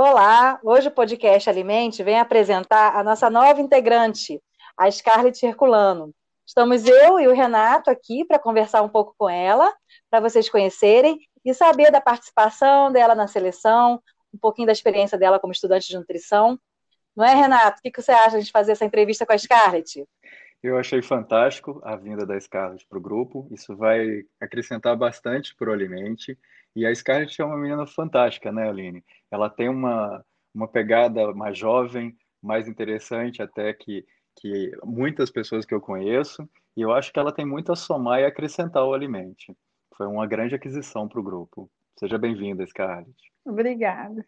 Olá, hoje o podcast Alimente vem apresentar a nossa nova integrante, a Scarlett Herculano. Estamos eu e o Renato aqui para conversar um pouco com ela, para vocês conhecerem e saber da participação dela na seleção, um pouquinho da experiência dela como estudante de nutrição. Não é, Renato? O que você acha de fazer essa entrevista com a Scarlett? Eu achei fantástico a vinda da Scarlett para o grupo. Isso vai acrescentar bastante para o Alimente. E a Scarlett é uma menina fantástica, né, Aline? Ela tem uma, uma pegada mais jovem, mais interessante até que que muitas pessoas que eu conheço, e eu acho que ela tem muito a somar e acrescentar ao Alimente. Foi uma grande aquisição para o grupo. Seja bem-vinda, Scarlett. Obrigada.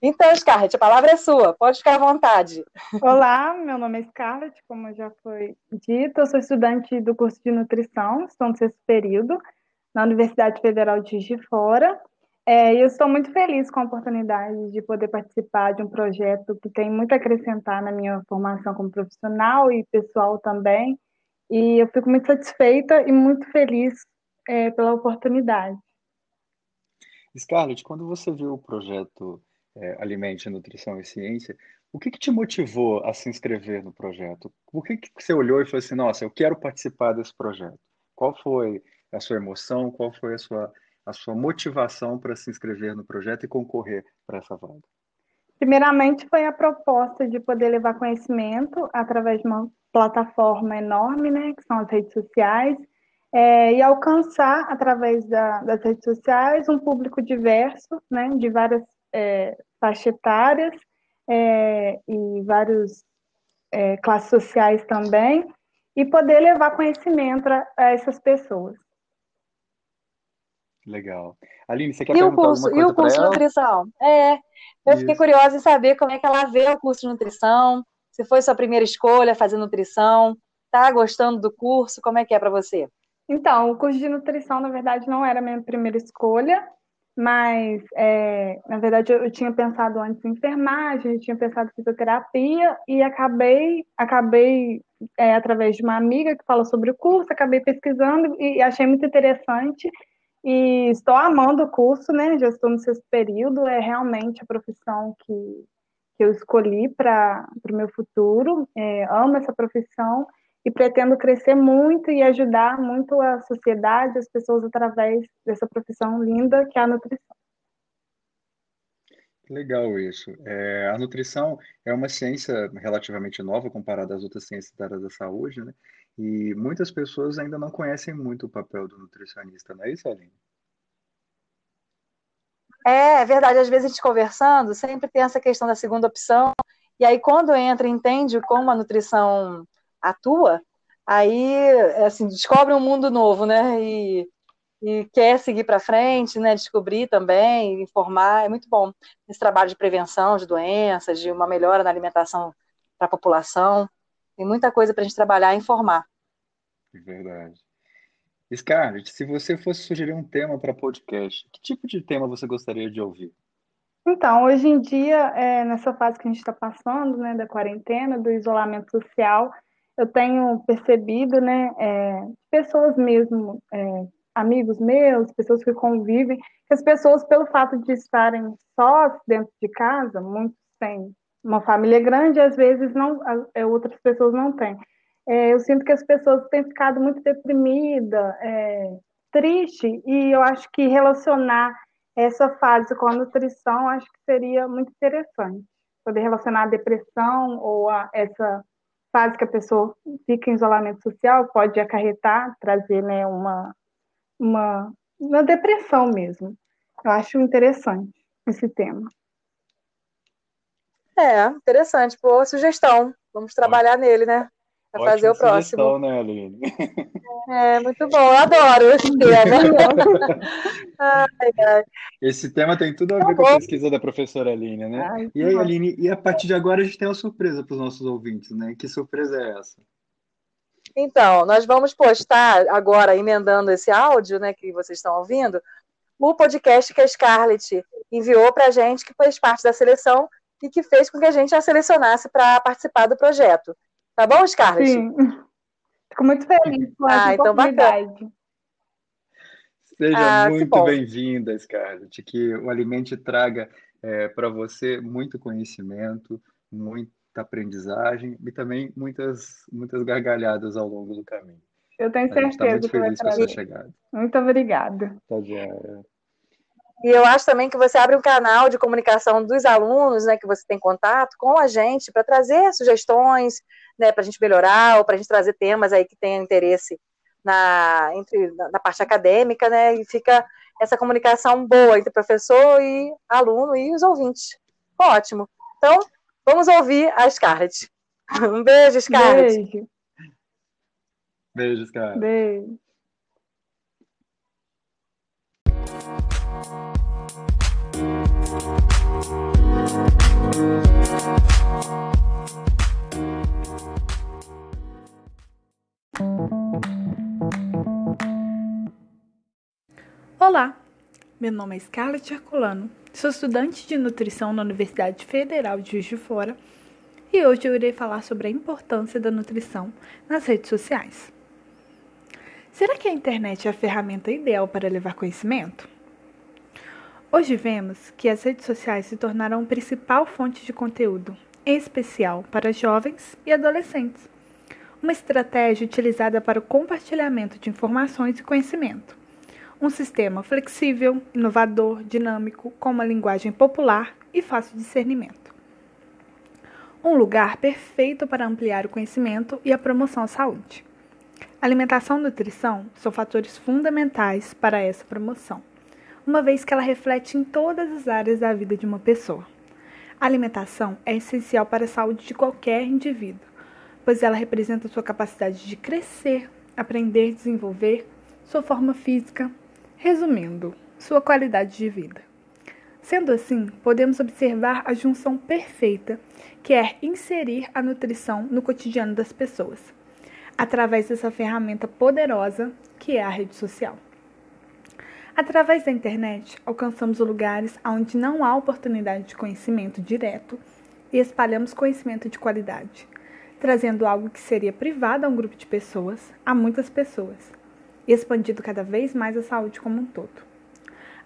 Então, Scarlett, a palavra é sua, pode ficar à vontade. Olá, meu nome é Scarlett, como já foi dito, eu sou estudante do curso de nutrição, estou no sexto período, na Universidade Federal de Juiz de Fora, é, eu estou muito feliz com a oportunidade de poder participar de um projeto que tem muito a acrescentar na minha formação como profissional e pessoal também. E eu fico muito satisfeita e muito feliz é, pela oportunidade. Scarlett, quando você viu o projeto é, Alimente, Nutrição e Ciência, o que, que, te motivou a se inscrever no projeto? Por que, que você olhou e falou assim, nossa, eu quero participar desse projeto? Qual foi a sua emoção? Qual foi a sua a sua motivação para se inscrever no projeto e concorrer para essa vaga? Primeiramente, foi a proposta de poder levar conhecimento através de uma plataforma enorme, né, que são as redes sociais, é, e alcançar, através da, das redes sociais, um público diverso, né, de várias é, faixas etárias é, e várias é, classes sociais também, e poder levar conhecimento a, a essas pessoas. Legal. Aline, você quer e perguntar o curso, alguma coisa E o curso de nutrição? É, eu Isso. fiquei curiosa em saber como é que ela vê o curso de nutrição, se foi sua primeira escolha fazer nutrição, tá gostando do curso, como é que é para você? Então, o curso de nutrição, na verdade, não era a minha primeira escolha, mas, é, na verdade, eu, eu tinha pensado antes em enfermagem, eu tinha pensado em fisioterapia e acabei, acabei é, através de uma amiga que falou sobre o curso, acabei pesquisando e achei muito interessante e estou amando o curso, né? Já estou no sexto período, é realmente a profissão que, que eu escolhi para o meu futuro. É, amo essa profissão e pretendo crescer muito e ajudar muito a sociedade, as pessoas através dessa profissão linda que é a nutrição. Legal isso. É, a nutrição é uma ciência relativamente nova comparada às outras ciências da área da saúde, né? E muitas pessoas ainda não conhecem muito o papel do nutricionista, não é isso, Aline? É, é verdade, às vezes a gente conversando, sempre tem essa questão da segunda opção, e aí quando entra e entende como a nutrição atua, aí assim, descobre um mundo novo, né? E, e quer seguir para frente, né? Descobrir também, informar, é muito bom esse trabalho de prevenção de doenças, de uma melhora na alimentação para a população. Tem muita coisa para a gente trabalhar e informar. Verdade. Scarlett, se você fosse sugerir um tema para podcast, que tipo de tema você gostaria de ouvir? Então, hoje em dia, é, nessa fase que a gente está passando, né, da quarentena, do isolamento social, eu tenho percebido, né, é, pessoas mesmo, é, amigos meus, pessoas que convivem, que as pessoas, pelo fato de estarem sós dentro de casa, muitos têm uma família grande, às vezes não, é, outras pessoas não têm. É, eu sinto que as pessoas têm ficado muito deprimidas, é, triste, e eu acho que relacionar essa fase com a nutrição acho que seria muito interessante. Poder relacionar a depressão ou a essa fase que a pessoa fica em isolamento social pode acarretar, trazer né, uma, uma, uma depressão mesmo. Eu acho interessante esse tema. É, interessante. Boa sugestão. Vamos trabalhar Ótimo. nele, né? Para fazer o próximo. né, Aline? É, muito bom. Eu adoro esse tema. ai, ai. Esse tema tem tudo a ver tá com a pesquisa da professora Aline, né? Ai, e aí, Aline, e a partir de agora a gente tem uma surpresa para os nossos ouvintes, né? Que surpresa é essa? Então, nós vamos postar agora, emendando esse áudio, né, que vocês estão ouvindo, o podcast que a Scarlett enviou para a gente, que fez parte da seleção e que fez com que a gente a selecionasse para participar do projeto. Tá bom, Scarlett? Sim. Fico muito feliz com essa ah, então oportunidade. Seja ah, muito bem-vinda, Scarlett. Que o Alimente traga é, para você muito conhecimento, muita aprendizagem e também muitas, muitas gargalhadas ao longo do caminho. Eu tenho certeza. A gente está muito feliz com a sua chegada. Muito obrigada. Tá, Diana. E eu acho também que você abre um canal de comunicação dos alunos, né, que você tem contato com a gente, para trazer sugestões, né, para a gente melhorar, ou para a gente trazer temas aí que tenham interesse na, entre, na parte acadêmica, né, e fica essa comunicação boa entre professor e aluno e os ouvintes. Ótimo. Então, vamos ouvir a Scarlett. Um beijo, Scarlett. Beijo. Beijo, Scarlett. Beijo. Olá, meu nome é Scarlett Herculano, sou estudante de nutrição na Universidade Federal de Juiz de Fora e hoje eu irei falar sobre a importância da nutrição nas redes sociais. Será que a internet é a ferramenta ideal para levar conhecimento? Hoje vemos que as redes sociais se tornaram a principal fonte de conteúdo, em especial para jovens e adolescentes. Uma estratégia utilizada para o compartilhamento de informações e conhecimento um sistema flexível, inovador, dinâmico, com uma linguagem popular e fácil discernimento. Um lugar perfeito para ampliar o conhecimento e a promoção à saúde. Alimentação e nutrição são fatores fundamentais para essa promoção, uma vez que ela reflete em todas as áreas da vida de uma pessoa. A alimentação é essencial para a saúde de qualquer indivíduo, pois ela representa sua capacidade de crescer, aprender desenvolver, sua forma física, Resumindo, sua qualidade de vida. Sendo assim, podemos observar a junção perfeita que é inserir a nutrição no cotidiano das pessoas, através dessa ferramenta poderosa que é a rede social. Através da internet, alcançamos lugares onde não há oportunidade de conhecimento direto e espalhamos conhecimento de qualidade, trazendo algo que seria privado a um grupo de pessoas a muitas pessoas e expandido cada vez mais a saúde como um todo.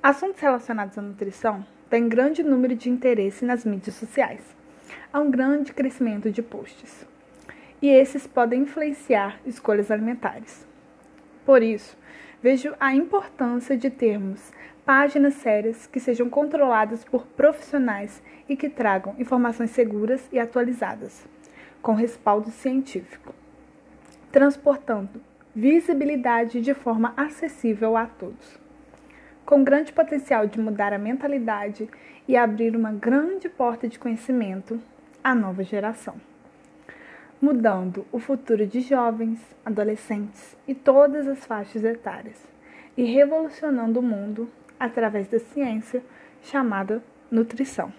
Assuntos relacionados à nutrição têm grande número de interesse nas mídias sociais. Há um grande crescimento de posts. E esses podem influenciar escolhas alimentares. Por isso, vejo a importância de termos páginas sérias que sejam controladas por profissionais e que tragam informações seguras e atualizadas, com respaldo científico, transportando visibilidade de forma acessível a todos. Com grande potencial de mudar a mentalidade e abrir uma grande porta de conhecimento à nova geração. Mudando o futuro de jovens, adolescentes e todas as faixas etárias, e revolucionando o mundo através da ciência chamada nutrição.